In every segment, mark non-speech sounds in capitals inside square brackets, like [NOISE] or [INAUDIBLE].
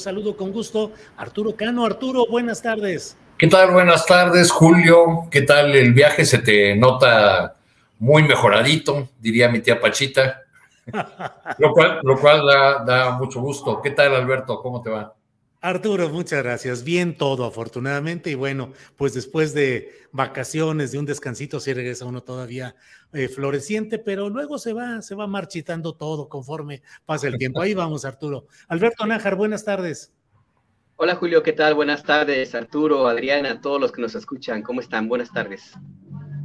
Saludo con gusto Arturo Cano. Arturo, buenas tardes. ¿Qué tal? Buenas tardes, Julio. ¿Qué tal el viaje? Se te nota muy mejoradito, diría mi tía Pachita. [LAUGHS] lo cual, lo cual da, da mucho gusto. ¿Qué tal, Alberto? ¿Cómo te va? Arturo, muchas gracias. Bien todo, afortunadamente. Y bueno, pues después de vacaciones, de un descansito, sí regresa uno todavía eh, floreciente, pero luego se va, se va marchitando todo conforme pasa el tiempo. Ahí vamos, Arturo. Alberto Nájar, buenas tardes. Hola Julio, ¿qué tal? Buenas tardes, Arturo, Adriana, todos los que nos escuchan. ¿Cómo están? Buenas tardes.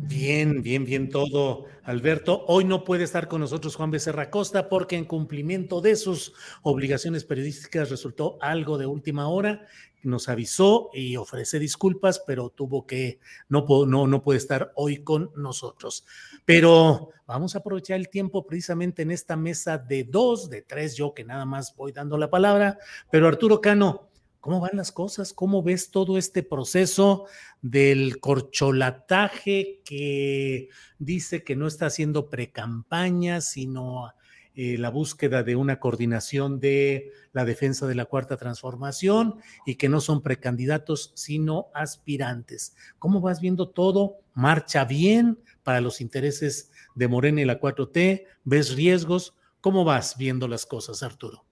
Bien, bien, bien todo, Alberto. Hoy no puede estar con nosotros Juan Becerra Costa porque en cumplimiento de sus obligaciones periodísticas resultó algo de última hora. Nos avisó y ofrece disculpas, pero tuvo que, no, no, no puede estar hoy con nosotros. Pero vamos a aprovechar el tiempo precisamente en esta mesa de dos, de tres, yo que nada más voy dando la palabra. Pero Arturo Cano, ¿Cómo van las cosas? ¿Cómo ves todo este proceso del corcholataje que dice que no está haciendo precampaña, sino eh, la búsqueda de una coordinación de la defensa de la cuarta transformación y que no son precandidatos, sino aspirantes? ¿Cómo vas viendo todo? ¿Marcha bien para los intereses de Morena y la 4T? ¿Ves riesgos? ¿Cómo vas viendo las cosas, Arturo?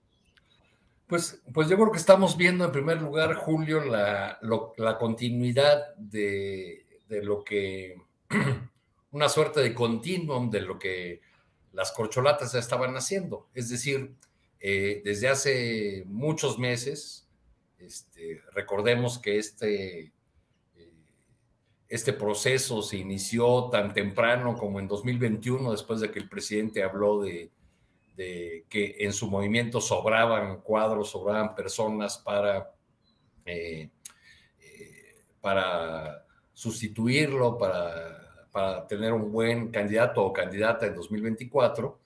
Pues, pues yo creo que estamos viendo en primer lugar, Julio, la, la continuidad de, de, lo que, [CLEARS THROAT] una suerte de continuum de lo que las corcholatas ya estaban haciendo. Es decir, eh, desde hace muchos meses, este, recordemos que este, eh, este proceso se inició tan temprano como en 2021, después de que el presidente habló de de que en su movimiento sobraban cuadros, sobraban personas para, eh, eh, para sustituirlo, para, para, tener un buen candidato o candidata en 2024,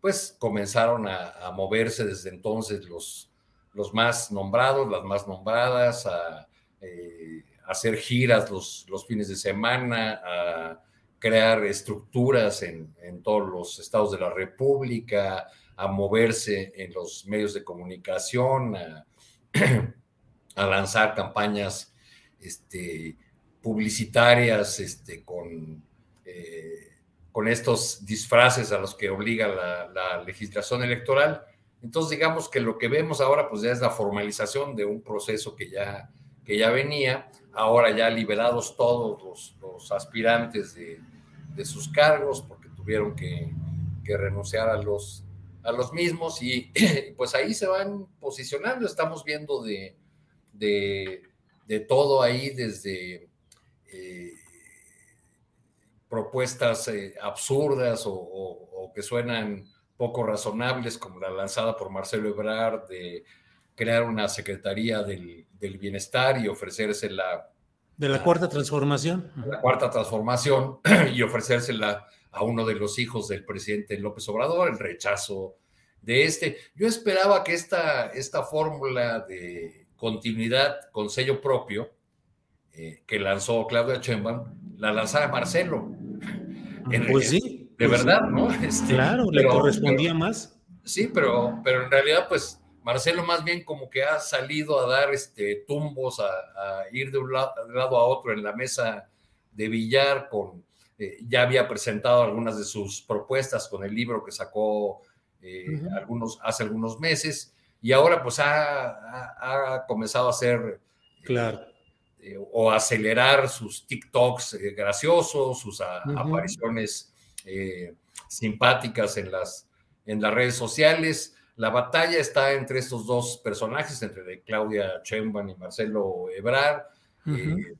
pues comenzaron a, moverse desde entonces los, los más nombrados, las más nombradas, a, eh, hacer giras los, los fines de semana, a crear estructuras en, todos los estados de la República, a moverse en los medios de comunicación, a, [CLEARS THROAT] lanzar campañas este, publicitarias este, con, eh, con estos disfraces a los que obliga la, legislación electoral. Entonces, digamos que lo que vemos ahora, pues ya es la formalización de un proceso que ya, que ya venía, ahora ya liberados todos los aspirantes de, de sus cargos porque tuvieron que, renunciar a los, a los mismos y [CLEARS THROAT] pues ahí se van posicionando, estamos viendo de, de, todo ahí desde eh, propuestas eh, absurdas o, que suenan poco razonables como la lanzada por Marcelo Ebrard de crear una Secretaría del, del Bienestar y ofrecérsela de la cuarta transformación. La cuarta [CLEARS THROAT] transformación y ofrecérsela a uno de los hijos del presidente López Obrador, el rechazo de este. Yo esperaba que esta, esta fórmula de continuidad con sello propio eh, que lanzó Claudia Sheinbaum la lanzara Marcelo. pues sí. De pues verdad, ¿no? Este, claro, le correspondía más. Sí, pero, pero en realidad, pues Marcelo más bien como que ha salido a dar este, tumbos, a, ir de un, lado, a otro en la mesa de billar, con, eh, ya había presentado algunas de sus propuestas con el libro que sacó eh, algunos, hace algunos meses, y ahora pues ha, comenzado a hacer... Claro. o acelerar sus TikToks graciosos, sus apariciones simpáticas en las, en las redes sociales. La batalla está entre estos dos personajes, entre Claudia Chemban y Marcelo Ebrard. Eh,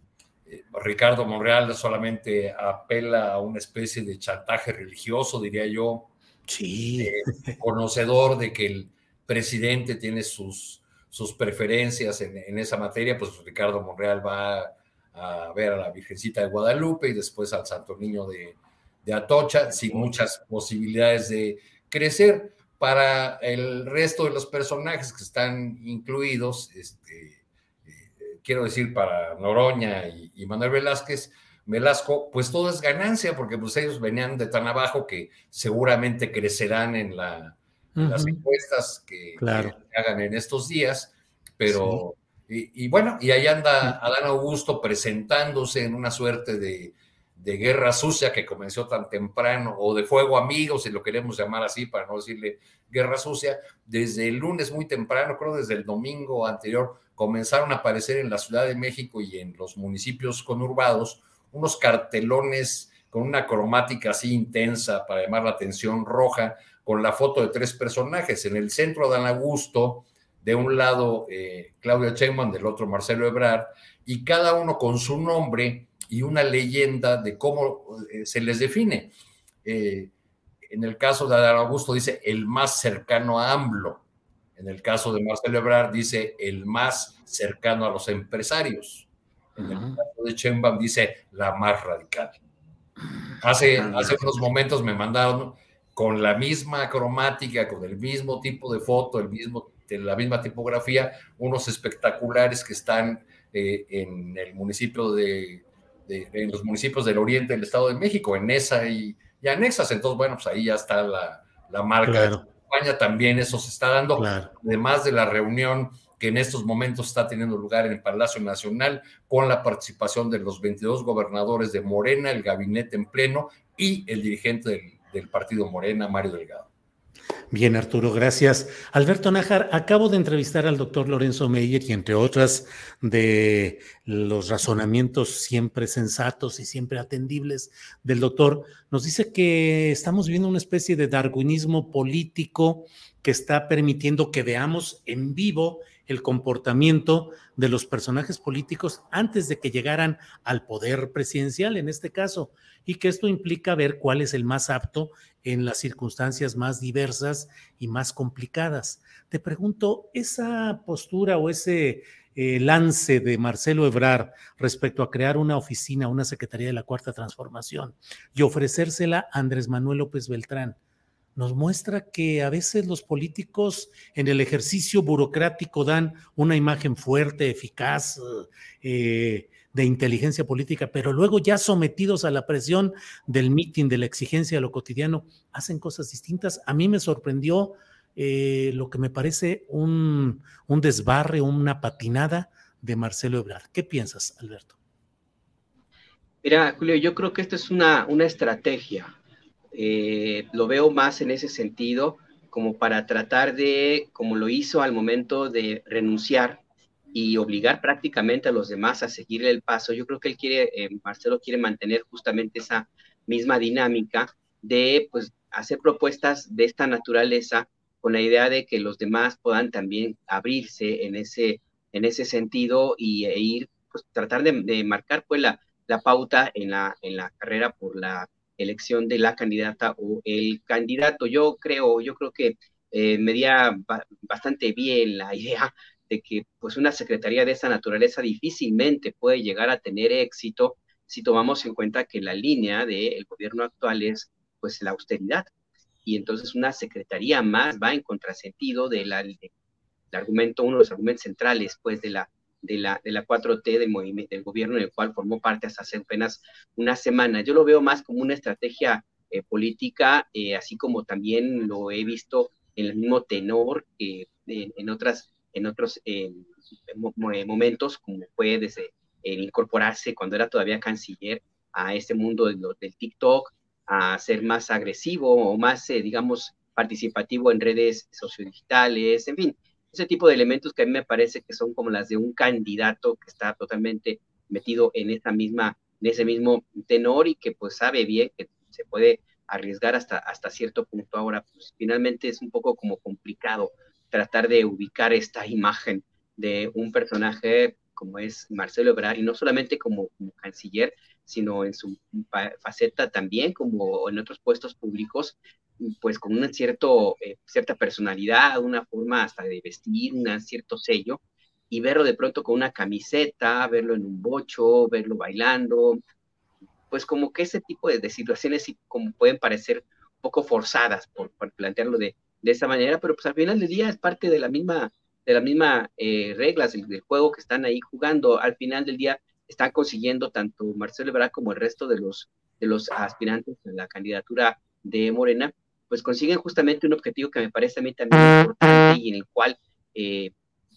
eh, Ricardo Monreal solamente apela a una especie de chantaje religioso, diría yo. Sí. Eh, conocedor de que el presidente tiene sus, sus preferencias en, esa materia, pues Ricardo Monreal va a ver a la Virgencita de Guadalupe y después al Santo Niño de, de Atocha, sin muchas posibilidades de crecer. Para el resto de los personajes que están incluidos, este, eh, quiero decir, para Noroña y, Manuel Velázquez, Velasco, pues todo es ganancia, porque pues ellos venían de tan abajo que seguramente crecerán en, la, las encuestas que, hagan en estos días, pero, y, bueno, y ahí anda Adán Augusto presentándose en una suerte de, de guerra sucia que comenzó tan temprano, o de fuego amigo, si lo queremos llamar así, para no decirle guerra sucia, desde el lunes muy temprano, creo desde el domingo anterior, comenzaron a aparecer en la Ciudad de México y en los municipios conurbados unos cartelones con una cromática así intensa para llamar la atención roja, con la foto de tres personajes. En el centro, Dan Augusto, de un lado eh, Claudia Sheinbaum, del otro Marcelo Ebrard, y cada uno con su nombre y una leyenda de cómo eh, se les define. Eh, en el caso de Adán Augusto dice el más cercano a AMLO. En el caso de Marcelo Ebrard dice el más cercano a los empresarios. En el caso de Chembam dice la más radical. Hace, hace unos momentos me mandaron con la misma cromática, con el mismo tipo de foto, el mismo, la misma tipografía, unos espectaculares que están eh, en el municipio de en los municipios del oriente del Estado de México, en esa y, anexas. Entonces, bueno, pues ahí ya está la, la marca de España, también eso se está dando, además de la reunión que en estos momentos está teniendo lugar en el Palacio Nacional con la participación de los 22 gobernadores de Morena, el gabinete en pleno y el dirigente del, del partido Morena, Mario Delgado. Bien, Arturo, gracias. Alberto Nájar, acabo de entrevistar al doctor Lorenzo Meyer y entre otras de los razonamientos siempre sensatos y siempre atendibles del doctor, nos dice que estamos viviendo una especie de darwinismo político que está permitiendo que veamos en vivo el comportamiento de los personajes políticos antes de que llegaran al poder presidencial, en este caso, y que esto implica ver cuál es el más apto en las circunstancias más diversas y más complicadas. Te pregunto, esa postura o ese eh, lance de Marcelo Ebrard respecto a crear una oficina, una Secretaría de la Cuarta Transformación y ofrecérsela a Andrés Manuel López Beltrán, nos muestra que a veces los políticos en el ejercicio burocrático dan una imagen fuerte, eficaz, eh, de inteligencia política, pero luego ya sometidos a la presión del mitin, de la exigencia de lo cotidiano, hacen cosas distintas. A mí me sorprendió eh, lo que me parece un, un desbarre, una patinada de Marcelo Ebrard. ¿Qué piensas, Alberto? Mira, Julio, yo creo que esto es una, una estrategia. Eh, lo veo más en ese sentido, como para tratar de, como lo hizo al momento de renunciar y obligar prácticamente a los demás a seguirle el paso. Yo creo que él quiere, eh, Marcelo quiere mantener justamente esa misma dinámica de pues hacer propuestas de esta naturaleza con la idea de que los demás puedan también abrirse en ese, en ese sentido y, e ir, pues tratar de, marcar pues la, la pauta en la, en la carrera por la elección de la candidata o el candidato. Yo creo, yo creo que eh, me dio bastante bien la [LAUGHS] idea de que pues una secretaría de esa naturaleza difícilmente puede llegar a tener éxito si tomamos en cuenta que la línea del gobierno actual es pues la austeridad y entonces una secretaría más va en contrasentido del argumento, uno de los argumentos centrales pues de la, de la, de la 4T del, movimiento, del gobierno en el cual formó parte hasta hace apenas una semana. Yo lo veo más como una estrategia eh, política, eh, así como también lo he visto en el mismo tenor que en, otras, en otros momentos, como fue desde el incorporarse cuando era todavía canciller a este mundo del, del TikTok, a ser más agresivo o más, digamos, participativo en redes sociodigitales, en fin, ese tipo de elementos que a mí me parece que son como las de un candidato que está totalmente metido en esa misma, en ese mismo tenor y que pues sabe bien que se puede arriesgar hasta, hasta cierto punto. Ahora, pues finalmente es un poco como complicado tratar de ubicar esta imagen de un personaje como es Marcelo Ebrard, y no solamente como, como canciller, sino en su faceta también como en otros puestos públicos, pues con una cierto, eh, cierta personalidad, una forma hasta de vestir, un cierto sello, y verlo de pronto con una camiseta, verlo en un bocho, verlo bailando, pues como que ese tipo de, situaciones como pueden parecer un poco forzadas por, plantearlo de, de, esa manera, pero pues al final del día es parte de la misma, de la misma eh, reglas del, juego que están ahí jugando. Al final del día están consiguiendo tanto Marcelo Ebrard como el resto de los, de los aspirantes a la candidatura de Morena, pues consiguen justamente un objetivo que me parece a mí también importante y en el cual eh,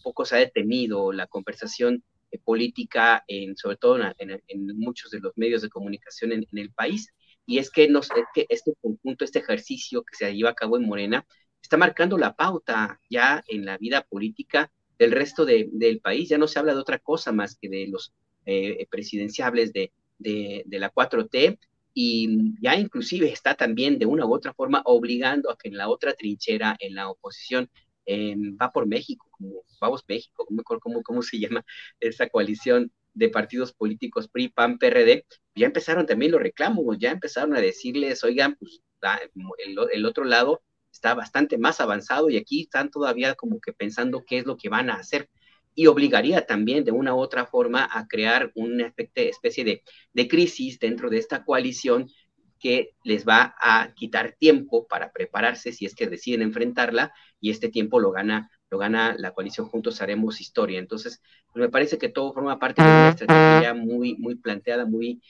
poco se ha detenido la conversación eh, política, en, sobre todo en, muchos de los medios de comunicación en, el país, y es que, nos, que este conjunto, este ejercicio que se lleva a cabo en Morena, está marcando la pauta ya en la vida política del resto del país. Ya no se habla de otra cosa más que de los eh, presidenciables de, de, la 4T y ya inclusive está también de una u otra forma obligando a que en la otra trinchera, en la oposición, va por México, como Vamos México, ¿cómo, cómo, se llama esa coalición de partidos políticos PRI, PAN, PRD, ya empezaron también los reclamos, ya empezaron a decirles, oigan, pues el, el otro lado está bastante más avanzado y aquí están todavía como que pensando qué es lo que van a hacer y obligaría también de una u otra forma a crear una especie de, crisis dentro de esta coalición que les va a quitar tiempo para prepararse si es que deciden enfrentarla y este tiempo lo gana lo gana la coalición Juntos Haremos Historia. Entonces, me parece que todo forma parte de una estrategia muy, muy planteada, muy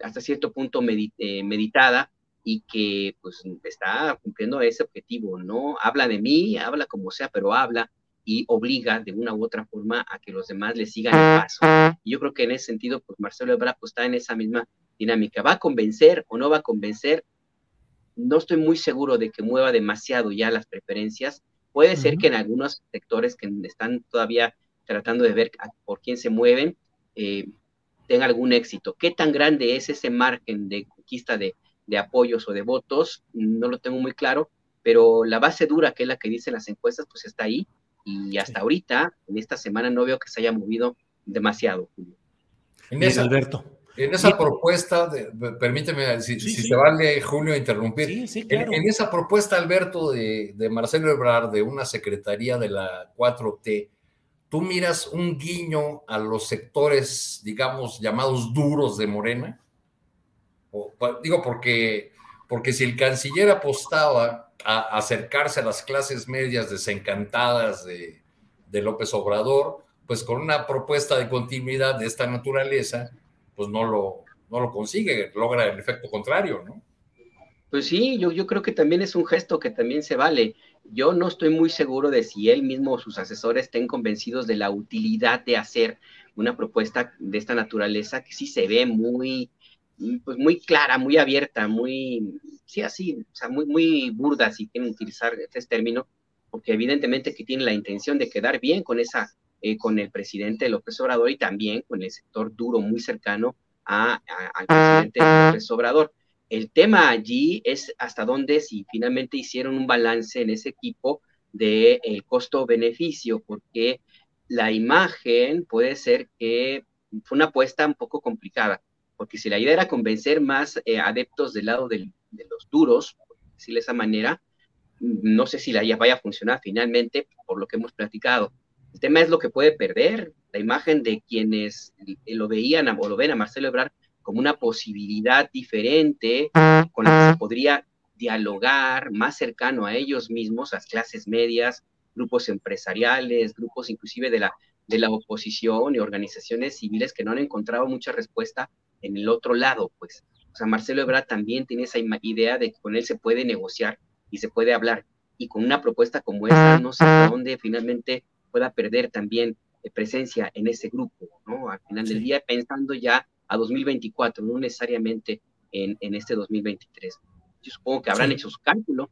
hasta cierto punto eh, meditada y que pues está cumpliendo ese objetivo, ¿no? Habla de mí, habla como sea, pero habla y obliga de una u otra forma a que los demás le sigan el paso. Y yo creo que en ese sentido, pues Marcelo Ebrard pues, está en esa misma dinámica. ¿Va a convencer o no va a convencer? No estoy muy seguro de que mueva demasiado ya las preferencias. Puede ser que en algunos sectores que están todavía tratando de ver por quién se mueven, eh, tenga algún éxito. ¿Qué tan grande es ese margen de conquista de, de apoyos o de votos? No lo tengo muy claro, pero la base dura, que es la que dicen las encuestas, pues está ahí y hasta ahorita, en esta semana, no veo que se haya movido demasiado. En esa, Alberto. En esa propuesta, permíteme, si, se vale, Julio, interrumpir. en, esa propuesta, Alberto, de, de, Marcelo Ebrard, de una secretaría de la 4T, tú miras un guiño a los sectores, digamos, llamados duros de Morena. O, digo, porque, porque si el canciller apostaba a acercarse a las clases medias desencantadas de, López Obrador, pues con una propuesta de continuidad de esta naturaleza, pues no lo, no lo consigue, logra el efecto contrario, ¿no? Pues sí, yo, yo creo que también es un gesto que también se vale. Yo no estoy muy seguro de si él mismo o sus asesores estén convencidos de la utilidad de hacer una propuesta de esta naturaleza que sí se ve muy, pues muy clara, muy abierta, muy, sí, así, o sea, muy, muy burda, si quieren utilizar este término, porque evidentemente que tiene la intención de quedar bien con esa, eh, con el presidente López Obrador y también con el sector duro muy cercano al presidente López Obrador. El tema allí es hasta dónde, si finalmente hicieron un balance en ese equipo de el costo-beneficio, porque la imagen puede ser que fue una apuesta un poco complicada porque si la idea era convencer más eh, adeptos del lado de los duros, por decirlo de esa manera, no sé si la idea vaya a funcionar finalmente, por lo que hemos platicado. El tema es lo que puede perder, la imagen de quienes lo veían o lo ven a Marcelo Ebrard como una posibilidad diferente con la que se podría dialogar más cercano a ellos mismos, las clases medias, grupos empresariales, grupos inclusive de la, de la oposición y organizaciones civiles que no han encontrado mucha respuesta en el otro lado, pues. O sea, Marcelo Ebrard también tiene esa idea de que con él se puede negociar y se puede hablar. y con una propuesta como esta, no sé dónde finalmente pueda perder también eh, presencia en ese grupo, ¿no? Al final del día, pensando ya a 2024, no necesariamente en, en este 2023. Yo supongo que habrán hecho su cálculo.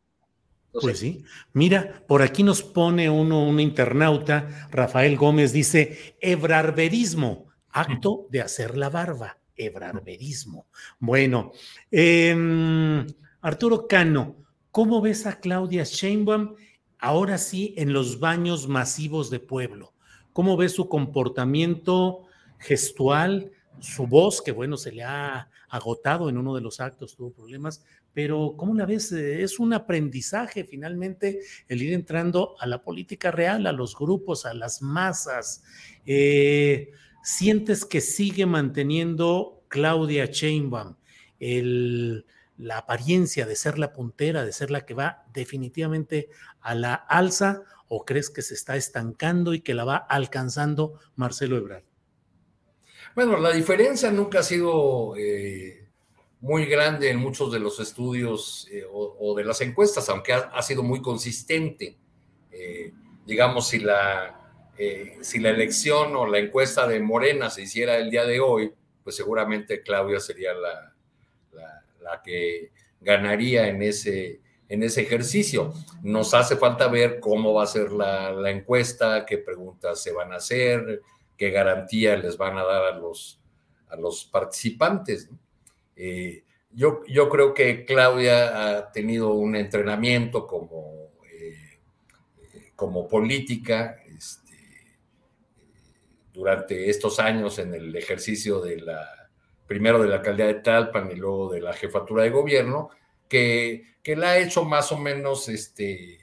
pues sí. Mira, por aquí nos pone uno, un internauta, Rafael Gómez, dice, ebrarberismo, acto de hacer la barba, ebrarberismo. Bueno, em, Arturo Cano, ¿cómo ves a Claudia Sheinbaum ahora sí en los baños masivos de pueblo? ¿Cómo ves su comportamiento gestual, su voz, que bueno, se le ha agotado en uno de los actos, tuvo problemas, pero ¿cómo la ves? Eh, es un aprendizaje finalmente el ir entrando a la política real, a los grupos, a las masas. Eh, ¿Sientes que sigue manteniendo Claudia Sheinbaum la apariencia de ser la puntera, de ser la que va definitivamente a la alza, o crees que se está estancando y que la va alcanzando Marcelo Ebrard? Bueno, la diferencia nunca ha sido eh, muy grande en muchos de los estudios eh, o, de las encuestas, aunque ha, sido muy consistente. Eh, digamos, si la, si la elección o la encuesta de Morena se hiciera el día de hoy, pues seguramente Claudia sería la, la, que ganaría en ese, en ese ejercicio. Nos hace falta ver cómo va a ser la, la encuesta, qué preguntas se van a hacer, qué garantía les van a dar a los, a los participantes. Eh, yo, yo creo que Claudia ha tenido un entrenamiento como, eh, como política durante estos años en el ejercicio de la, primero de la alcaldía de Talpan y luego de la jefatura de gobierno, que, que la ha hecho más o menos este,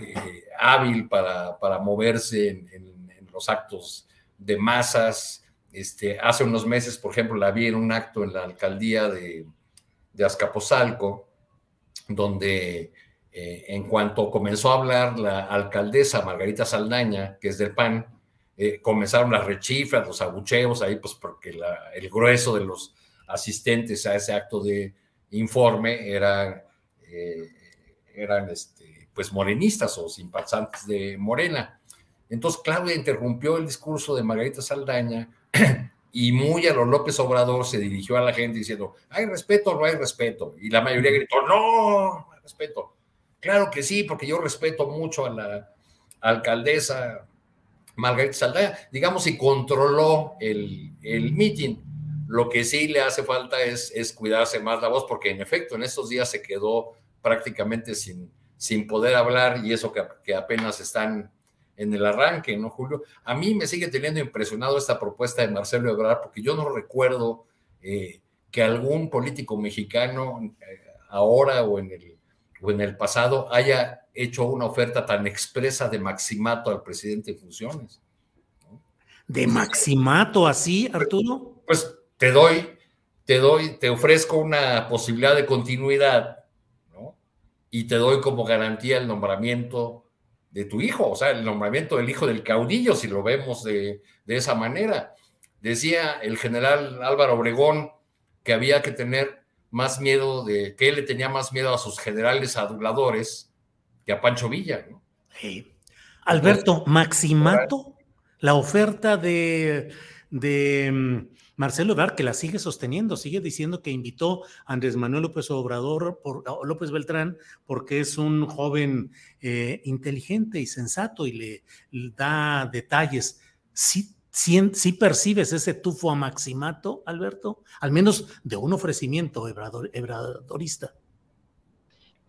eh, hábil para, para moverse en, los actos de masas. Este, hace unos meses, por ejemplo, la vi en un acto en la alcaldía de, de Azcapotzalco, donde eh, en cuanto comenzó a hablar la alcaldesa Margarita Saldaña, que es del PAN, eh, comenzaron las rechifras, los abucheos ahí, pues porque el grueso de los asistentes a ese acto de informe eran, eh, eran este, pues morenistas o simpatizantes de Morena. Entonces Claudia interrumpió el discurso de Margarita Saldaña [CLEARS THROAT] y muy a lo López Obrador se dirigió a la gente diciendo, ¿hay respeto o no hay respeto? Y la mayoría gritó, no, no hay respeto. Claro que sí, porque yo respeto mucho a la alcaldesa Margarita Saldaña, digamos, y controló el, el meeting. Lo que sí le hace falta es, es cuidarse más la voz, porque en efecto en estos días se quedó prácticamente sin, sin poder hablar y eso que, que apenas están en el arranque, ¿no, Julio? A mí me sigue teniendo impresionado esta propuesta de Marcelo Ebrard, porque yo no recuerdo eh, que algún político mexicano eh, ahora o en, el, o en el pasado haya hecho una oferta tan expresa de maximato al presidente en funciones. ¿De maximato así, Arturo? Pues te doy, te doy, te ofrezco una posibilidad de continuidad, ¿no? Y te doy como garantía el nombramiento de tu hijo, o sea, el nombramiento del hijo del caudillo, si lo vemos de, esa manera. Decía el general Álvaro Obregón que había que tener más miedo de, que él le tenía más miedo a sus generales aduladores que a Pancho Villa, ¿no? Alberto, Maximato, la oferta de, de mm, Marcelo Ebrard, que la sigue sosteniendo, sigue diciendo que invitó a Andrés Manuel López Obrador, por, López Beltrán, porque es un joven eh, inteligente y sensato y le, da detalles. ¿Sí, sí, percibes ese tufo a maximato, Alberto? Al menos de un ofrecimiento ebradorista.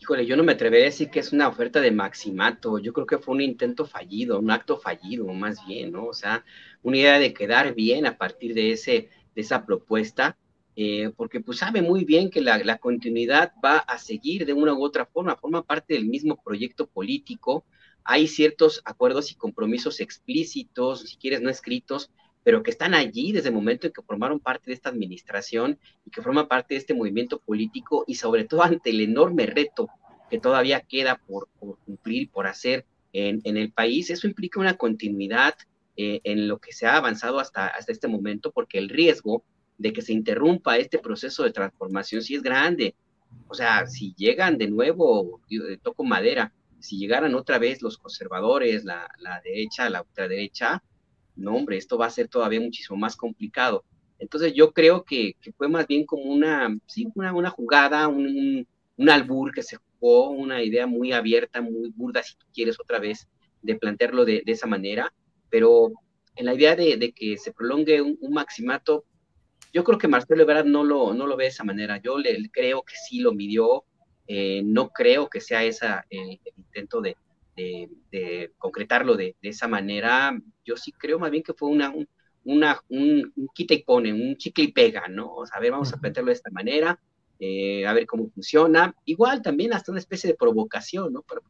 Híjole, yo no me atrevería a decir que es una oferta de maximato. Yo creo que fue un intento fallido, un acto fallido, más bien, ¿no? O sea, una idea de quedar bien a partir de ese de esa propuesta, eh, porque pues sabe muy bien que la, continuidad va a seguir de una u otra forma, forma parte del mismo proyecto político, hay ciertos acuerdos y compromisos explícitos, si quieres no escritos, pero que están allí desde el momento en que formaron parte de esta administración y que forman parte de este movimiento político y sobre todo [LAUGHS] ante el enorme reto que todavía queda por, por cumplir, por hacer en, en, el país. Eso implica una continuidad eh, en lo que se ha avanzado hasta, hasta este momento, porque el riesgo de que se interrumpa este proceso de transformación sí es grande. O sea, si llegan de nuevo, toco madera, si llegaran otra vez los conservadores, la, la derecha, la ultraderecha, no, hombre, esto va a ser todavía muchísimo más complicado. Entonces yo creo que, fue más bien como una, sí, una, una jugada, un, un, albur que se jugó, una idea muy abierta, muy burda, si tú quieres otra vez, de plantearlo de, esa manera, pero en la idea de, que se prolongue un, maximato, yo creo que Marcelo Ebrard no lo, no lo ve de esa manera. Yo creo que sí lo midió, eh, no creo que sea esa el intento de, de, concretarlo de, esa manera. Yo sí creo más bien que fue una, un, una, un, quita y pone, un chicle y pega, ¿no? O sea, a ver, vamos a plantearlo de esta manera, eh, a ver cómo funciona. Igual también hasta una especie de provocación, ¿no? Para,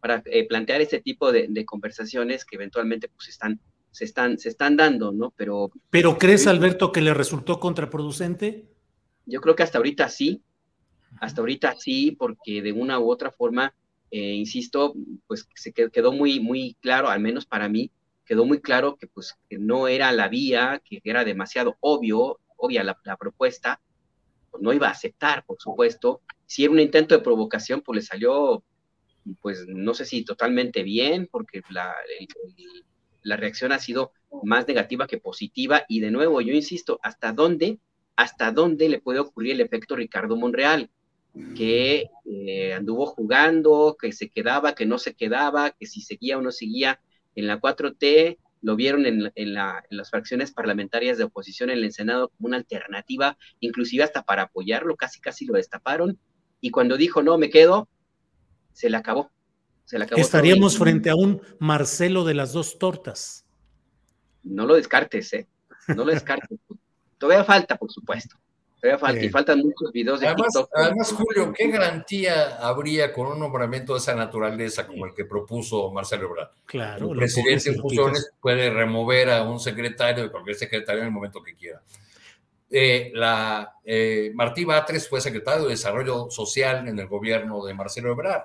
para eh, plantear este tipo de, conversaciones que eventualmente pues están, se están, se están dando, ¿no? Pero. ¿Pero crees, Alberto, que le resultó contraproducente? Yo creo que hasta ahorita sí. Hasta ahorita sí, porque de una u otra forma eh, insisto, pues se quedó muy, muy claro, al menos para mí, quedó muy claro que pues que no era la vía, que era demasiado obvio, obvia la, propuesta, pues no iba a aceptar, por supuesto. Si era un intento de provocación, pues le salió, pues no sé si totalmente bien, porque la, la reacción ha sido más negativa que positiva. Y de nuevo, yo insisto, ¿hasta dónde, hasta dónde le puede ocurrir el efecto Ricardo Monreal? Que eh, anduvo jugando, que se quedaba, que no se quedaba, que si seguía o no seguía en la 4T, lo vieron en, las fracciones parlamentarias de oposición en el Senado como una alternativa, inclusive hasta para apoyarlo, casi casi lo destaparon, y cuando dijo no, me quedo, se le acabó. Se le acabó Estaríamos frente a un Marcelo de las dos tortas. No lo descartes, ¿eh? No lo descartes. [LAUGHS] Todavía falta, por supuesto. Y faltan muchos videos de además, Además, Julio, ¿qué garantía habría con un nombramiento de esa naturaleza como el que propuso Marcelo Ebrard? Claro. El presidente en funciones puede remover a un secretario de cualquier secretario en el momento que quiera. Eh, la, eh, Martí Batres fue secretario de Desarrollo Social en el gobierno de Marcelo Ebrard.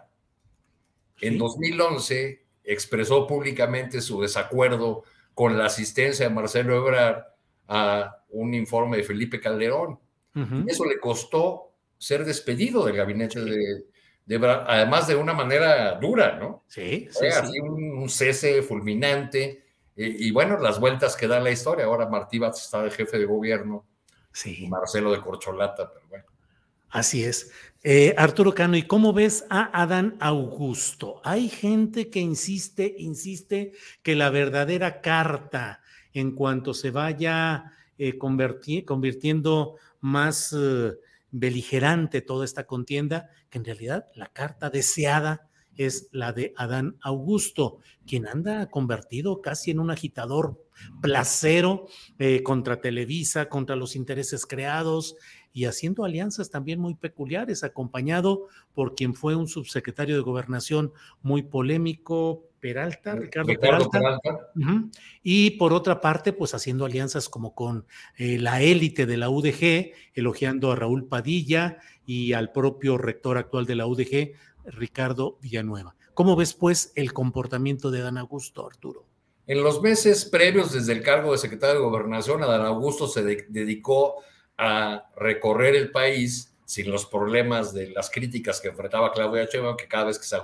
En 2011 expresó públicamente su desacuerdo con la asistencia de Marcelo Ebrard a un informe de Felipe Calderón eso le costó ser despedido del gabinete de, además de una manera dura, ¿no? Sí, sí. Así Un, cese fulminante. Y, bueno, las vueltas que da la historia. Ahora Martí está de jefe de gobierno. Sí. Marcelo de Corcholata, pero bueno. Así es. Eh, Arturo Cano, ¿y cómo ves a Adán Augusto? Hay gente que insiste, insiste que la verdadera carta en cuanto se vaya eh, convirtiendo más eh, beligerante toda esta contienda, que en realidad la carta deseada es la de Adán Augusto, quien anda convertido casi en un agitador placero eh, contra Televisa, contra los intereses creados y haciendo alianzas también muy peculiares, acompañado por quien fue un subsecretario de gobernación muy polémico, Peralta, Ricardo, Peralta. Y por otra parte, pues haciendo alianzas como con eh, la élite de la UDG, elogiando a Raúl Padilla y al propio rector actual de la UDG, Ricardo Villanueva. ¿Cómo ves, pues, el comportamiento de Dan Augusto, Arturo? En los meses previos desde el cargo de secretario de Gobernación, Dan Augusto se dedicó a recorrer el país sin los problemas de las críticas que enfrentaba Claudia Sheinbaum, que cada vez que se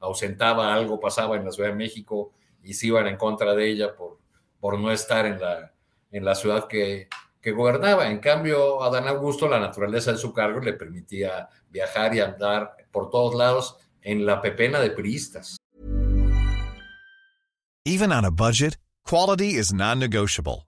ausentaba algo pasaba en la Ciudad de México y se iban en contra de ella por, por no estar en la, en la ciudad que, que gobernaba. En cambio, a Dan Augusto, la naturaleza de su cargo le permitía viajar y andar por todos lados en la pepena de priistas. Even on a budget, quality is non-negotiable.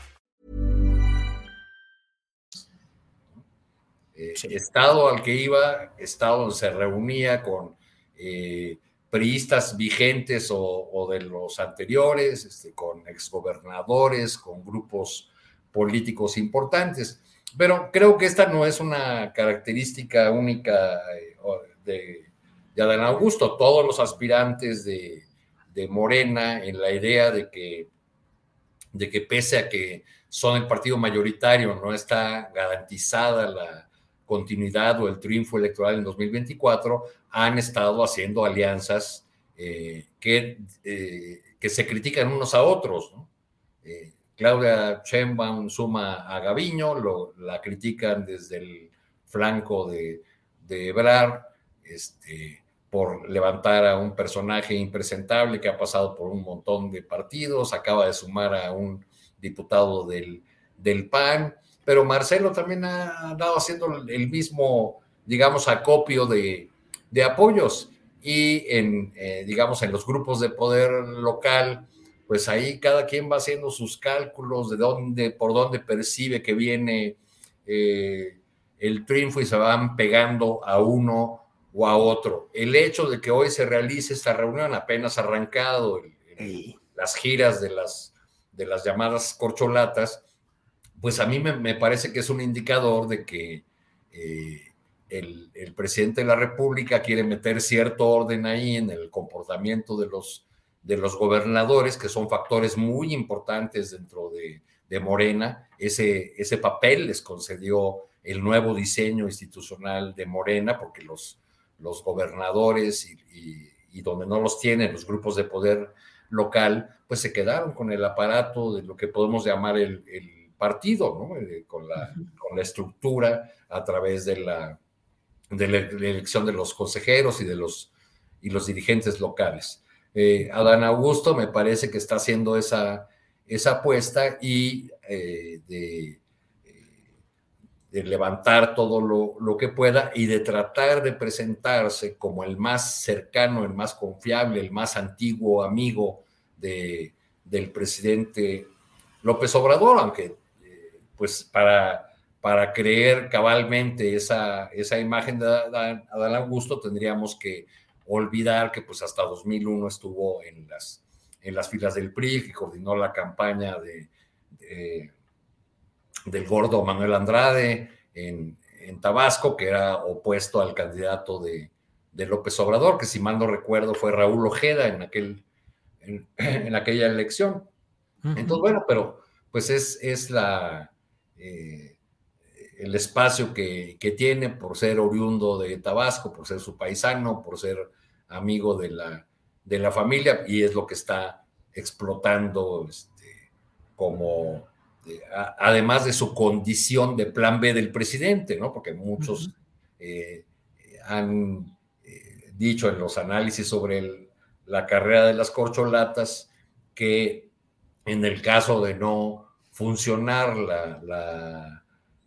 Eh, estado al que iba, estado donde se reunía con eh, priistas vigentes o, o, de los anteriores, este, con exgobernadores, con grupos políticos importantes. Pero creo que esta no es una característica única eh, de, de Adán Augusto. Todos los aspirantes de, de Morena en la idea de que, de que pese a que son el partido mayoritario, no está garantizada la continuidad o el triunfo electoral en 2024, han estado haciendo alianzas eh, que, eh, que se critican unos a otros. ¿no? Eh, Claudia Sheinbaum suma a Gaviño, lo, la critican desde el flanco de, de Ebrard, este, por levantar a un personaje impresentable que ha pasado por un montón de partidos, acaba de sumar a un diputado del, del PAN, pero Marcelo también ha andado haciendo el mismo, digamos, acopio de, de apoyos y en, eh, digamos, en los grupos de poder local, pues ahí cada quien va haciendo sus cálculos de dónde, por dónde percibe que viene eh, el triunfo y se van pegando a uno o a otro. El hecho de que hoy se realice esta reunión apenas arrancado, el, el, las giras de las, de las llamadas corcholatas, pues a mí me, me parece que es un indicador de que eh, el, el, presidente de la República quiere meter cierto orden ahí en el comportamiento de los, de los gobernadores, que son factores muy importantes dentro de, de Morena. Ese, ese papel les concedió el nuevo diseño institucional de Morena, porque los, los gobernadores y, y, donde no los tienen los grupos de poder local, pues se quedaron con el aparato de lo que podemos llamar el partido, ¿no? Eh, con, la, con, la, estructura a través de la, de la, elección de los consejeros y de los, y los dirigentes locales. Eh, Adán Augusto me parece que está haciendo esa, esa apuesta y eh, de de levantar todo lo, lo, que pueda y de tratar de presentarse como el más cercano, el más confiable, el más antiguo amigo de, del presidente López Obrador, aunque pues para, para creer cabalmente esa, esa imagen de Adán, Adán Augusto tendríamos que olvidar que pues hasta 2001 estuvo en las, en las filas del PRI, que coordinó la campaña de, de del gordo Manuel Andrade en, en, Tabasco, que era opuesto al candidato de, de, López Obrador, que si mal no recuerdo fue Raúl Ojeda en, aquel, en, en aquella elección. Uh -huh. Entonces, bueno, pero pues es, es la, eh, el espacio que, que, tiene por ser oriundo de Tabasco, por ser su paisano, por ser amigo de la, de la familia, y es lo que está explotando este, como además de su condición de plan B del presidente, ¿no? Porque muchos uh -huh. eh, han eh, dicho en los análisis sobre el, la carrera de las corcholatas que en el caso de no funcionar la, la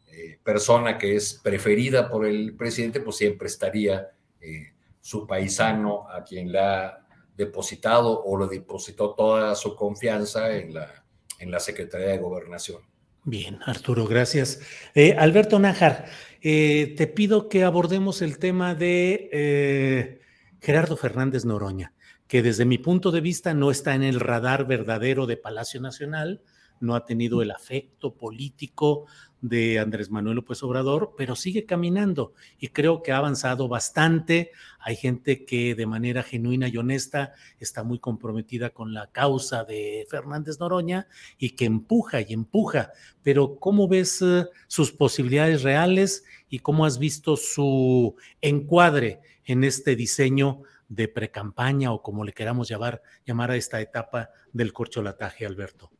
eh, persona que es preferida por el presidente, pues siempre estaría eh, su paisano a quien le ha depositado o le depositó toda su confianza en la en la Secretaría de Gobernación. Bien, Arturo, gracias. Eh, Alberto Nájar, te pido que abordemos el tema de Gerardo Fernández Noroña, que desde mi punto de vista no está en el radar verdadero de Palacio Nacional, no ha tenido el afecto político de Andrés Manuel López Obrador, pero sigue caminando y creo que ha avanzado bastante. Hay gente que de manera genuina y honesta está muy comprometida con la causa de Fernández Noroña y que empuja y empuja. Pero ¿cómo ves uh, sus posibilidades reales y cómo has visto su encuadre en este diseño de precampaña o como le queramos llamar, llamar a esta etapa del corcholataje, Alberto?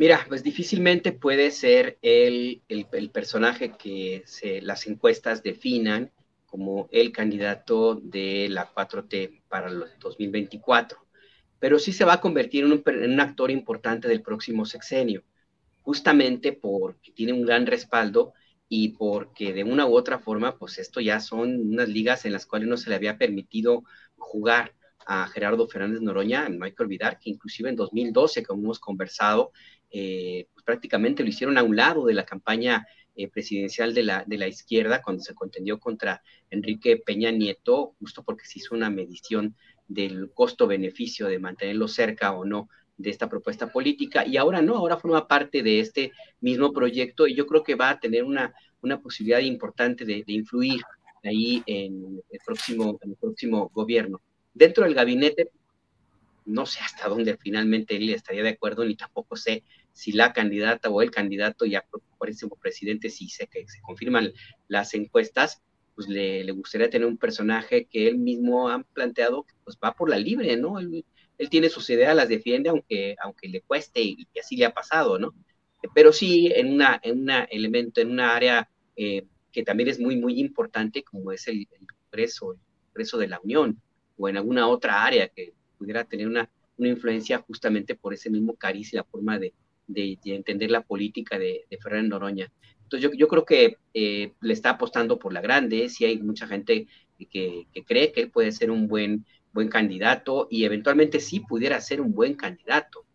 Mira, pues difícilmente puede ser el, el, personaje que se, las encuestas definan como el candidato de la 4T para el 2024, pero sí se va a convertir en un, en un actor importante del próximo sexenio, justamente porque tiene un gran respaldo y porque de una u otra forma, pues esto ya son unas ligas en las cuales no se le había permitido jugar a Gerardo Fernández Noroña, no hay que olvidar que inclusive en 2012, como hemos conversado, eh, pues prácticamente lo hicieron a un lado de la campaña eh, presidencial de la, de la izquierda cuando se contendió contra Enrique Peña Nieto, justo porque se hizo una medición del costo-beneficio de mantenerlo cerca o no de esta propuesta política y ahora no, ahora forma parte de este mismo proyecto y yo creo que va a tener una, una posibilidad importante de, influir ahí en el, próximo, en el próximo gobierno. Dentro del gabinete, no sé hasta dónde finalmente él estaría de acuerdo, ni tampoco sé si la candidata o el candidato ya próximo presidente, si se, que se confirman las encuestas, pues le, le, gustaría tener un personaje que él mismo ha planteado pues va por la libre, ¿no? Él, él tiene sus ideas, las defiende, aunque, aunque le cueste, y, así le ha pasado, ¿no? Pero sí en una, en una elemento, en una área eh, que también es muy, muy importante, como es el Congreso, el Congreso de la Unión, o en alguna otra área que pudiera tener una, una influencia justamente por ese mismo cariz y la forma de, de, entender la política de, de Ferrer Noroña. Entonces yo, yo creo que eh, le está apostando por la grande, sí hay mucha gente que, que, cree que él puede ser un buen, buen candidato y eventualmente sí pudiera ser un buen candidato.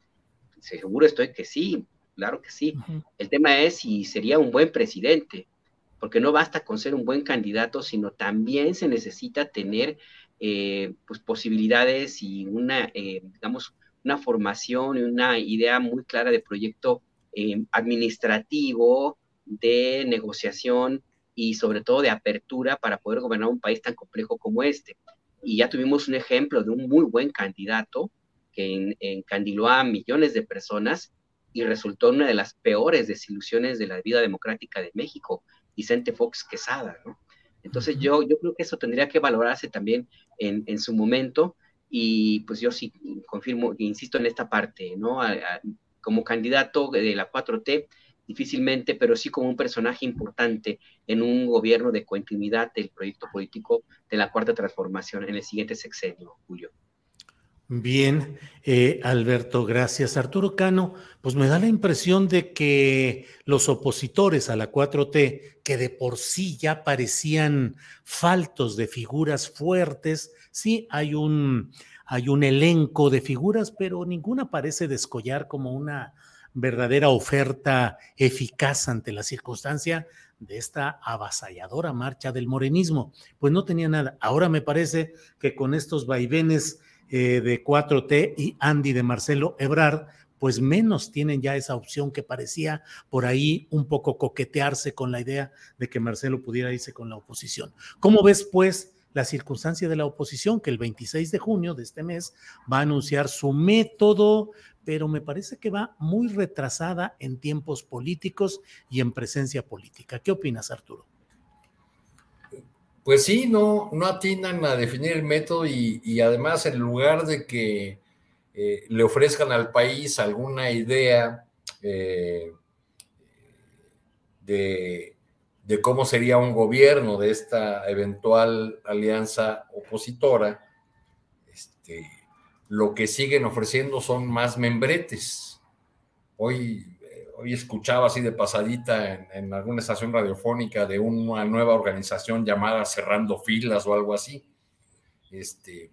Seguro estoy que sí, claro que sí. El tema es si sería un buen presidente, porque no basta con ser un buen candidato, sino también se necesita tener eh, pues posibilidades y una, eh, digamos, una formación y una idea muy clara de proyecto eh, administrativo, de negociación y sobre todo de apertura para poder gobernar un país tan complejo como este. Y ya tuvimos un ejemplo de un muy buen candidato que encandiló a millones de personas y resultó una de las peores desilusiones de la vida democrática de México, Vicente Fox Quesada, Entonces yo, yo creo que eso tendría que valorarse también en, en su momento y pues yo sí confirmo, insisto en esta parte, ¿no? como candidato de la 4T, difícilmente, pero sí como un personaje importante en un gobierno de continuidad del proyecto político de la Cuarta Transformación en el siguiente sexenio, Julio. Bien, eh, Alberto, gracias. Arturo Cano, pues me da la impresión de que los opositores a la 4T, que de por sí ya parecían faltos de figuras fuertes, sí hay un, hay un elenco de figuras, pero ninguna parece descollar como una verdadera oferta eficaz ante la circunstancia de esta avasalladora marcha del morenismo. Pues no tenía nada. Ahora me parece que con estos vaivenes eh, de 4T y Andy de Marcelo Ebrard, pues menos tienen ya esa opción que parecía por ahí un poco coquetearse con la idea de que Marcelo pudiera irse con la oposición. ¿Cómo ves, pues, la circunstancia de la oposición que el 26 de junio de este mes va a anunciar su método, pero me parece que va muy retrasada en tiempos políticos y en presencia política? ¿Qué opinas, Arturo? Pues sí, no, no atinan a definir el método y, además en lugar de que eh, le ofrezcan al país alguna idea eh, de, cómo sería un gobierno de esta eventual alianza opositora, este, lo que siguen ofreciendo son más membretes. Hoy hoy escuchaba así de pasadita en, alguna estación radiofónica de una nueva organización llamada Cerrando Filas o algo así. Este,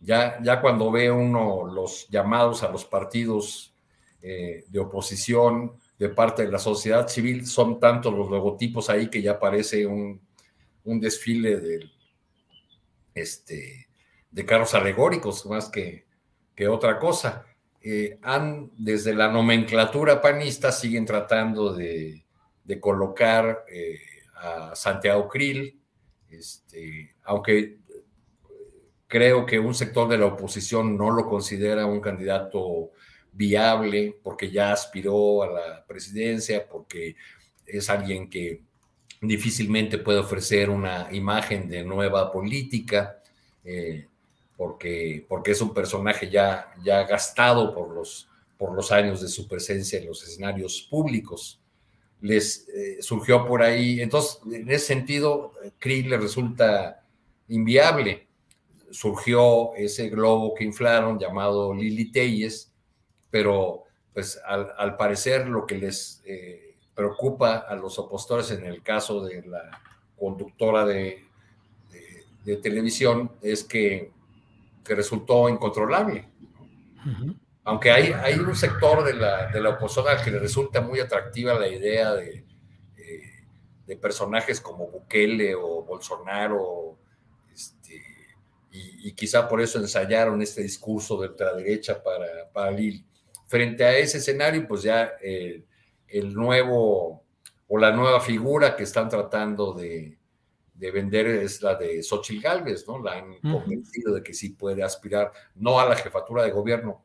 ya, ya cuando ve uno los llamados a los partidos eh, de oposición de parte de la sociedad civil, son tantos los logotipos ahí que ya parece un, desfile de, este, de carros alegóricos más que, que otra cosa. Eh, han, desde la nomenclatura panista, siguen tratando de, colocar eh, a Santiago Krill, este, aunque creo que un sector de la oposición no lo considera un candidato viable porque ya aspiró a la presidencia, porque es alguien que difícilmente puede ofrecer una imagen de nueva política. Eh, porque, porque es un personaje ya, ya gastado por los, por los años de su presencia en los escenarios públicos. Les eh, surgió por ahí, entonces, en ese sentido, Krill le resulta inviable. Surgió ese globo que inflaron llamado Lili Telles, pero pues al, parecer lo que les eh, preocupa a los opositores en el caso de la conductora de, de televisión es que que resultó incontrolable. Aunque hay, hay un sector de la, de la oposición al que le resulta muy atractiva la idea de, eh, de personajes como Bukele o Bolsonaro, este, y, quizá por eso ensayaron este discurso de ultraderecha para, para Lili. Frente a ese escenario, pues ya eh, el nuevo o la nueva figura que están tratando de, de vender es la de Xochitl Gálvez, ¿no? La han convencido de que sí puede aspirar no a la jefatura de gobierno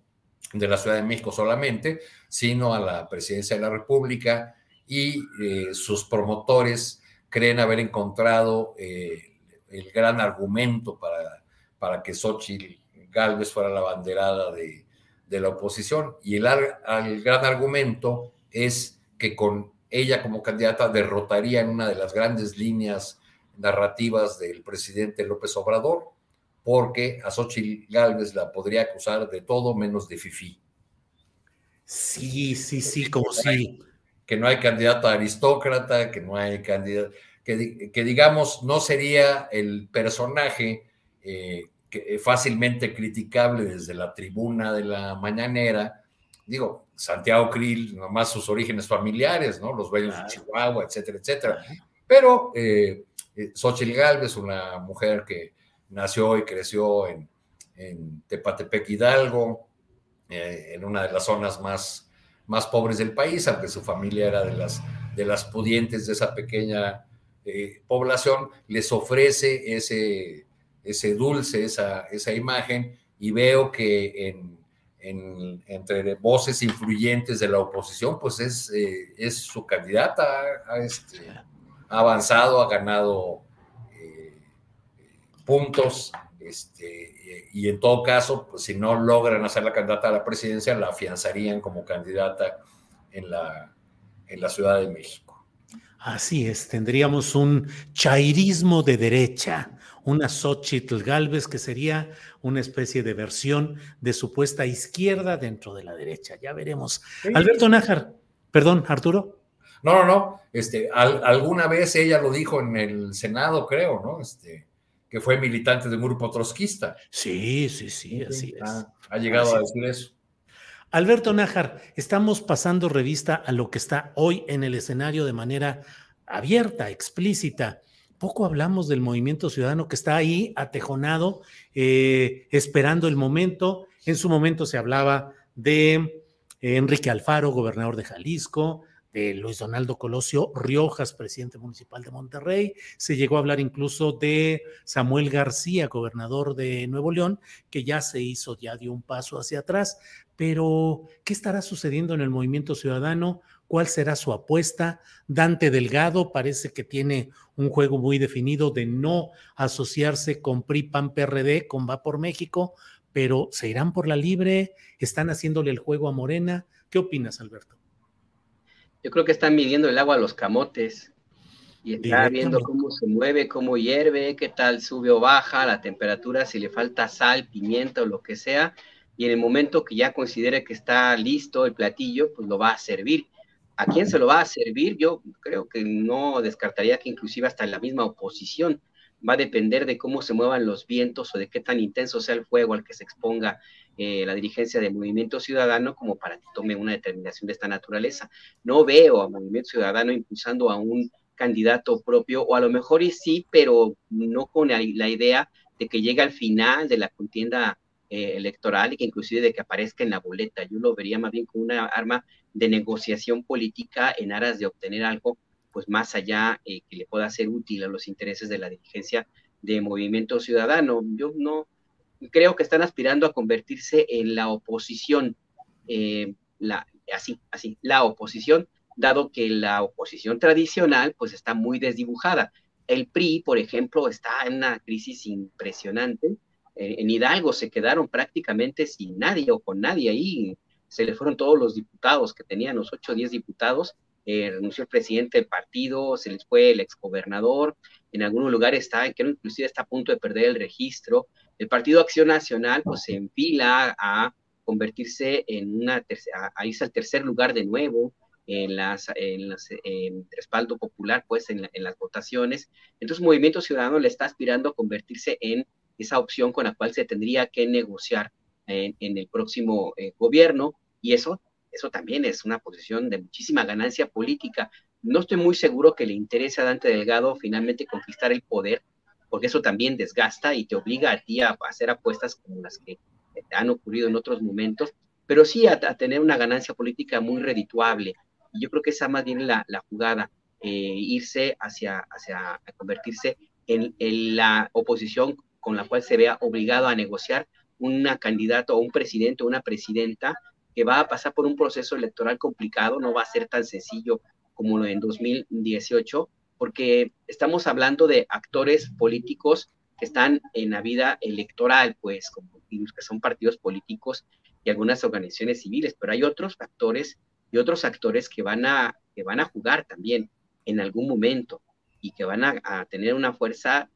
de la Ciudad de México solamente, sino a la presidencia de la República y eh, sus promotores creen haber encontrado eh, el gran argumento para, para que Xochitl Gálvez fuera la banderada de, de la oposición. Y el, el gran argumento es que con ella como candidata derrotaría en una de las grandes líneas narrativas del presidente López Obrador, porque a Xochitl Gálvez la podría acusar de todo menos de FIFI. Sí, sí, sí, como si. que no hay candidata aristócrata, que no hay candidato, que, que, digamos no sería el personaje eh, que, fácilmente criticable desde la tribuna de la mañanera. Digo, Santiago Krill, nomás sus orígenes familiares, ¿no? Los bellos de Chihuahua, etcétera, etcétera. Pero eh, eh, Xochitl Galvez, una mujer que nació y creció en, Tepatepec Hidalgo, eh, en una de las zonas más, más pobres del país, aunque su familia era de las, de las pudientes de esa pequeña eh, población, les ofrece ese, ese dulce, esa, esa imagen, y veo que en, entre voces influyentes de la oposición, pues es, es su candidata a este, ha avanzado, ha ganado eh, puntos, este, y en todo caso, pues, si no logran hacer la candidata a la presidencia, la afianzarían como candidata en la, en la Ciudad de México. Así es, tendríamos un chairismo de derecha, una Xochitl Galvez que sería una especie de versión de supuesta izquierda dentro de la derecha. Ya veremos. Alberto Nájar, perdón, Arturo. No, no, no. Este, alguna vez ella lo dijo en el Senado, creo, ¿no? Este, que fue militante de un grupo trotskista. Sí, sí, sí, así es. Ha, llegado a decir eso. Alberto Nájar, estamos pasando revista a lo que está hoy en el escenario de manera abierta, explícita. Poco hablamos del movimiento ciudadano que está ahí atejonado, eh, esperando el momento. En su momento se hablaba de Enrique Alfaro, gobernador de Jalisco, de Luis Donaldo Colosio Riojas, presidente municipal de Monterrey. Se llegó a hablar incluso de Samuel García, gobernador de Nuevo León, que ya se hizo, ya dio un paso hacia atrás. Pero, ¿qué estará sucediendo en el movimiento ciudadano? ¿Cuál será su apuesta? Dante Delgado parece que tiene un juego muy definido de no asociarse con PRI, PAN, PRD, con Va por México, pero ¿se irán por la libre? ¿Están haciéndole el juego a Morena? ¿Qué opinas, Alberto? Yo creo que están midiendo el agua a los camotes y está viendo cómo se mueve, cómo hierve, qué tal sube o baja la temperatura, si le falta sal, pimienta o lo que sea. Y en el momento que ya considere que está listo el platillo, pues lo va a servir. ¿A quién se lo va a servir? Yo creo que no descartaría que inclusive hasta en la misma oposición va a depender de cómo se muevan los vientos o de qué tan intenso sea el fuego al que se exponga eh, la dirigencia del Movimiento Ciudadano como para que tome una determinación de esta naturaleza. No veo a Movimiento Ciudadano impulsando a un candidato propio, o a lo mejor y sí, pero no con la, idea de que llegue al final de la contienda eh, electoral y que inclusive de que aparezca en la boleta. Yo lo vería más bien como una arma de negociación política en aras de obtener algo pues más allá eh, que le pueda ser útil a los intereses de la dirigencia de Movimiento Ciudadano. Yo no, creo que están aspirando a convertirse en la oposición, eh, la, así, así, la oposición, dado que la oposición tradicional pues está muy desdibujada. El PRI, por ejemplo, está en una crisis impresionante. en Hidalgo se quedaron prácticamente sin nadie o con nadie ahí. Se le fueron todos los diputados que tenían, los 8 o 10 diputados. Eh, renunció el presidente del partido, se les fue el exgobernador. En algunos lugares está, que inclusive está a punto de perder el registro. El Partido Acción Nacional pues se enfila a convertirse en una tercera, a irse al tercer lugar de nuevo en las, en las en respaldo popular pues en, las votaciones. Entonces Movimiento Ciudadano le está aspirando a convertirse en esa opción con la cual se tendría que negociar en, el próximo eh, gobierno y eso, eso también es una posición de muchísima ganancia política. No estoy muy seguro que le interese a Dante Delgado finalmente conquistar el poder, porque eso también desgasta y te obliga a ti a hacer apuestas como las que han ocurrido en otros momentos, pero sí a, tener una ganancia política muy redituable. Yo creo que esa más bien la, la jugada, eh, irse hacia, hacia convertirse en, en, la oposición con la cual se vea obligado a negociar una candidato o un presidente o una presidenta que va a pasar por un proceso electoral complicado, no va a ser tan sencillo como lo en 2018, porque estamos hablando de actores políticos que están en la vida electoral, pues como que son partidos políticos y algunas organizaciones civiles, pero hay otros actores y otros actores que van a, que van a jugar también en algún momento y que van a, tener una fuerza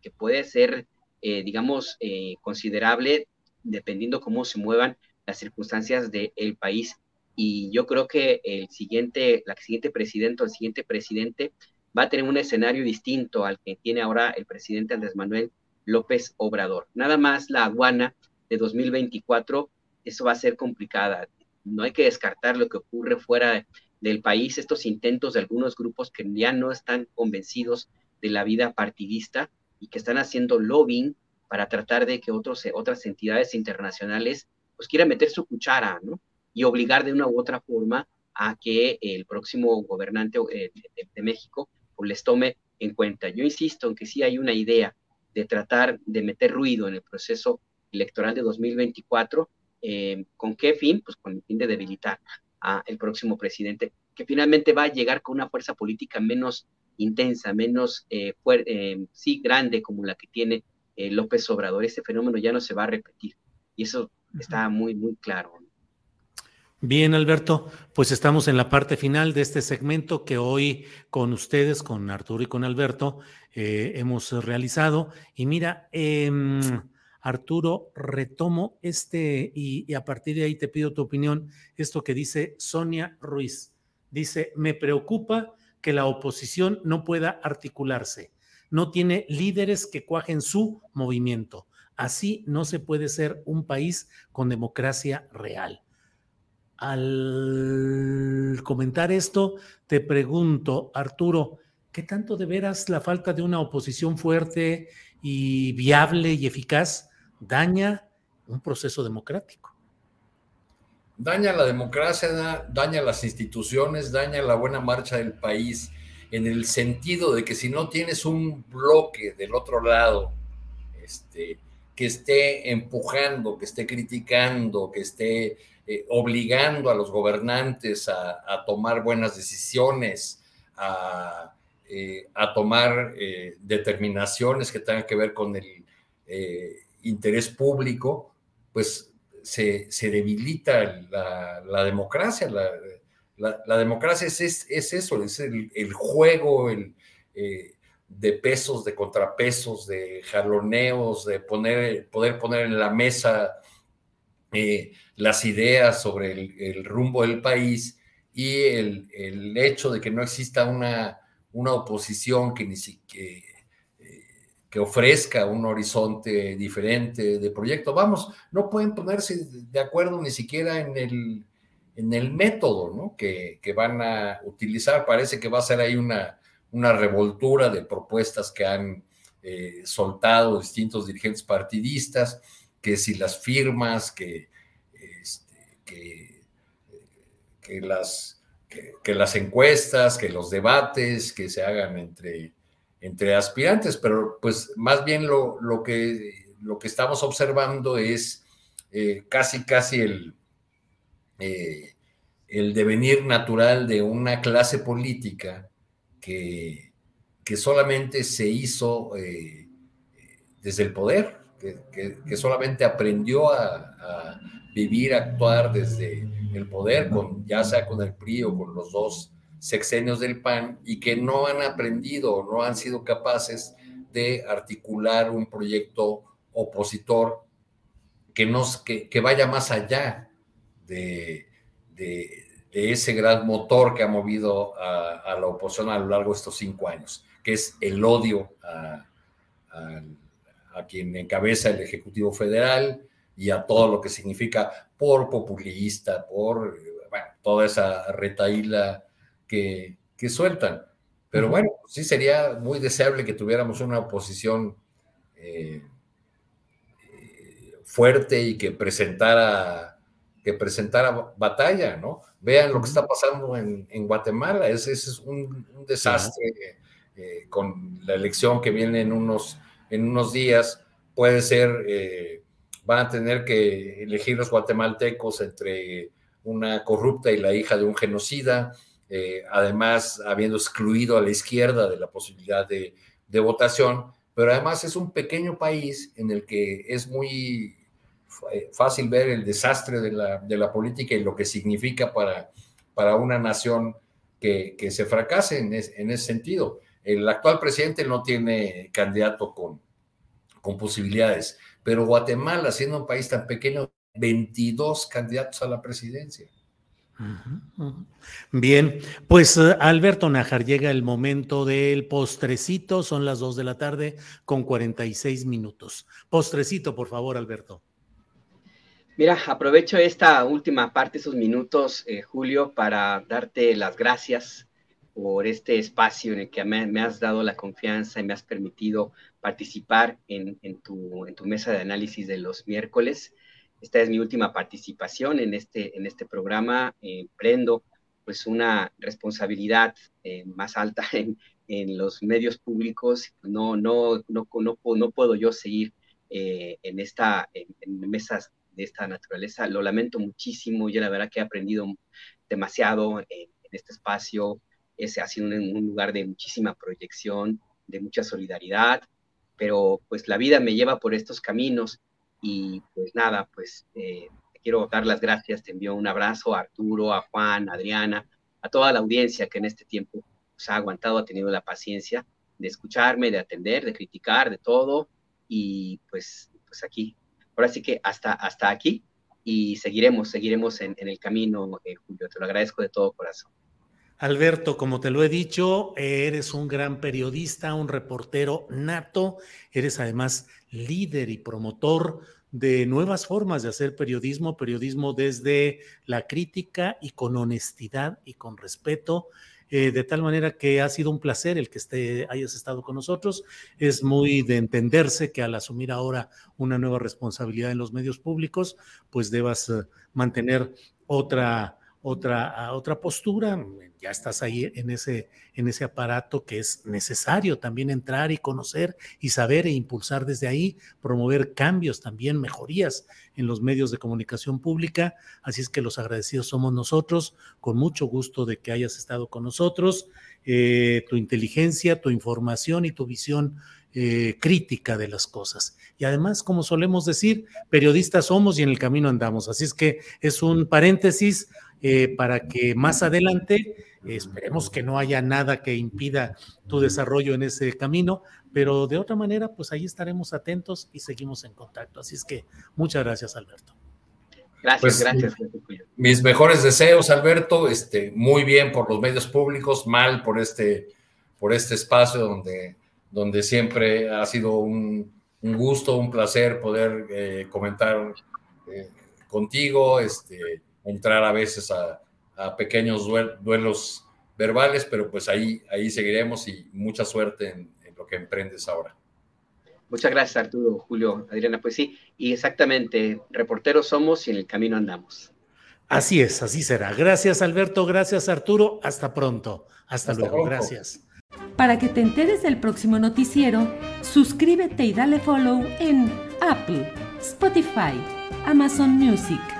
que puede ser, eh, digamos, eh, considerable dependiendo cómo se muevan las circunstancias del país. Y yo creo que el siguiente, la siguiente presidente o el siguiente presidente va a tener un escenario distinto al que tiene ahora el presidente Andrés Manuel López Obrador. Nada más la aduana de 2024, eso va a ser complicada. No hay que descartar lo que ocurre fuera del país, estos intentos de algunos grupos que ya no están convencidos de la vida partidista y que están haciendo lobbying para tratar de que otros, otras entidades internacionales pues quieran meter su cuchara, ¿no? Y obligar de una u otra forma a que el próximo gobernante eh, de, México pues, les tome en cuenta. Yo insisto en que sí hay una idea de tratar de meter ruido en el proceso electoral de 2024. Eh, ¿Con qué fin? Pues con el fin de debilitar al próximo presidente, que finalmente va a llegar con una fuerza política menos intensa, menos eh, eh, sí grande como la que tiene López Obrador. Este fenómeno ya no se va a repetir y eso está muy, muy claro. Bien, Alberto, pues estamos en la parte final de este segmento que hoy con ustedes, con Arturo y con Alberto, eh, hemos realizado. Y mira, em, Arturo, retomo este y, a partir de ahí te pido tu opinión, esto que dice Sonia Ruiz. Dice, me preocupa que la oposición no pueda articularse, no tiene líderes que cuajen su movimiento. Así no se puede ser un país con democracia real. Al comentar esto, te pregunto, Arturo, ¿qué tanto de veras la falta de una oposición fuerte y viable y eficaz daña un proceso democrático? Daña la democracia, daña las instituciones, daña la buena marcha del país, en el sentido de que si no tienes un bloque del otro lado, este, que esté empujando, que esté criticando, que esté eh, obligando a los gobernantes a, tomar buenas decisiones, a, eh, tomar eh, determinaciones que tengan que ver con el interés público, pues se, debilita la, democracia. La, democracia es, es, eso, es el, juego de pesos, de contrapesos, de jaloneos, de poner, poder poner en la mesa eh, las ideas sobre el, rumbo del país y el, hecho de que no exista una, una oposición que, ni eh, que ofrezca un horizonte diferente de proyecto. Vamos, no pueden ponerse de acuerdo ni siquiera en el, en el método ¿no? que, que, van a utilizar. Parece que va a ser ahí una, una revoltura de propuestas que han eh, soltado distintos dirigentes partidistas que si las firmas, que, este, que, las, que, las encuestas, que los debates que se hagan entre, entre aspirantes, pero pues más bien lo, lo, que, lo que estamos observando es eh, casi, casi el, eh, el devenir natural de una clase política que, que solamente se hizo eh, desde el poder, que, solamente aprendió a, vivir, a actuar desde el poder, con, ya sea con el PRI o con los dos sexenios del PAN, y que no han aprendido, no han sido capaces de articular un proyecto opositor que, nos, que, vaya más allá de, ese gran motor que ha movido a, la oposición a lo largo de estos cinco años, que es el odio a a quien encabeza el Ejecutivo Federal y a todo lo que significa por populista, por bueno, toda esa retaíla que, que sueltan. Pero bueno, sí sería muy deseable que tuviéramos una oposición eh, eh, fuerte y que presentara, que presentara batalla, ¿no? Vean lo que está pasando en, Guatemala, ese, es un, desastre eh, con la elección que viene en unos, en unos días. Puede ser, van a tener que elegir los guatemaltecos entre una corrupta y la hija de un genocida, además habiendo excluido a la izquierda de la posibilidad de, de votación pero además es un pequeño país en el que es muy eh, fácil ver el desastre de la, de la política y lo que significa para, para una nación que, que se fracase en, en, ese sentido. El actual presidente no tiene candidato con, con posibilidades, pero Guatemala, siendo un país tan pequeño, 22 candidatos a la presidencia. Bien, pues eh, Alberto Najar, llega el momento del postrecito, son las 2 de la tarde con 46 minutos. Postrecito, por favor, Alberto. Mira, aprovecho esta última parte, esos minutos, eh, Julio, para darte las gracias por este espacio en el que me, has dado la confianza y me has permitido participar en, tu, en tu mesa de análisis de los miércoles. Esta es mi última participación en este, en este programa. Eh, prendo pues una responsabilidad eh, más alta [LAUGHS] en, en, los medios públicos. No, no, no, no, no puedo yo seguir eh, en, esta, en, mesas de esta naturaleza. Lo lamento muchísimo. Yo la verdad que he aprendido demasiado en, este espacio. Ese ha sido un, lugar de muchísima proyección, de mucha solidaridad, pero pues la vida me lleva por estos caminos y pues nada, pues eh, te quiero dar las gracias, te envío un abrazo a Arturo, a Juan, a Adriana, a toda la audiencia que en este tiempo pues, ha aguantado, ha tenido la paciencia de escucharme, de atender, de criticar, de todo. Y pues, pues aquí, ahora sí que hasta, hasta aquí y seguiremos, seguiremos en, el camino, eh, Julio. Te lo agradezco de todo corazón. Alberto, como te lo he dicho, eres un gran periodista, un reportero nato, eres además líder y promotor de nuevas formas de hacer periodismo, periodismo desde la crítica y con honestidad y con respeto, eh, de tal manera que ha sido un placer el que esté, hayas estado con nosotros. Es muy de entenderse que al asumir ahora una nueva responsabilidad en los medios públicos, pues debas eh, mantener otra otra, otra postura, ya estás ahí en ese, en ese aparato que es necesario también entrar y conocer y saber e impulsar desde ahí, promover cambios también, mejorías en los medios de comunicación pública. Así es que los agradecidos somos nosotros, con mucho gusto de que hayas estado con nosotros, eh, tu inteligencia, tu información y tu visión eh, crítica de las cosas. Y además, como solemos decir, periodistas somos y en el camino andamos. Así es que es un paréntesis eh, para que más adelante, esperemos que no haya nada que impida tu desarrollo en ese camino, pero de otra manera, pues ahí estaremos atentos y seguimos en contacto. Así es que muchas gracias, Alberto. Gracias, pues, gracias. Mis mejores deseos, Alberto. Este, muy bien por los medios públicos, mal por este, por este espacio donde, donde siempre ha sido un, gusto, un placer poder eh, comentar eh, contigo. Este, entrar a veces a, pequeños duelos verbales, pero pues ahí, ahí seguiremos y mucha suerte en, lo que emprendes ahora. Muchas gracias, Arturo, Julio, Adriana. Pues sí, y exactamente, reporteros somos y en el camino andamos. Así es, así será. Gracias, Alberto. Gracias, Arturo. Hasta pronto. Hasta, luego. Gracias. Para que te enteres del próximo noticiero, suscríbete y dale follow en Apple, Spotify, Amazon Music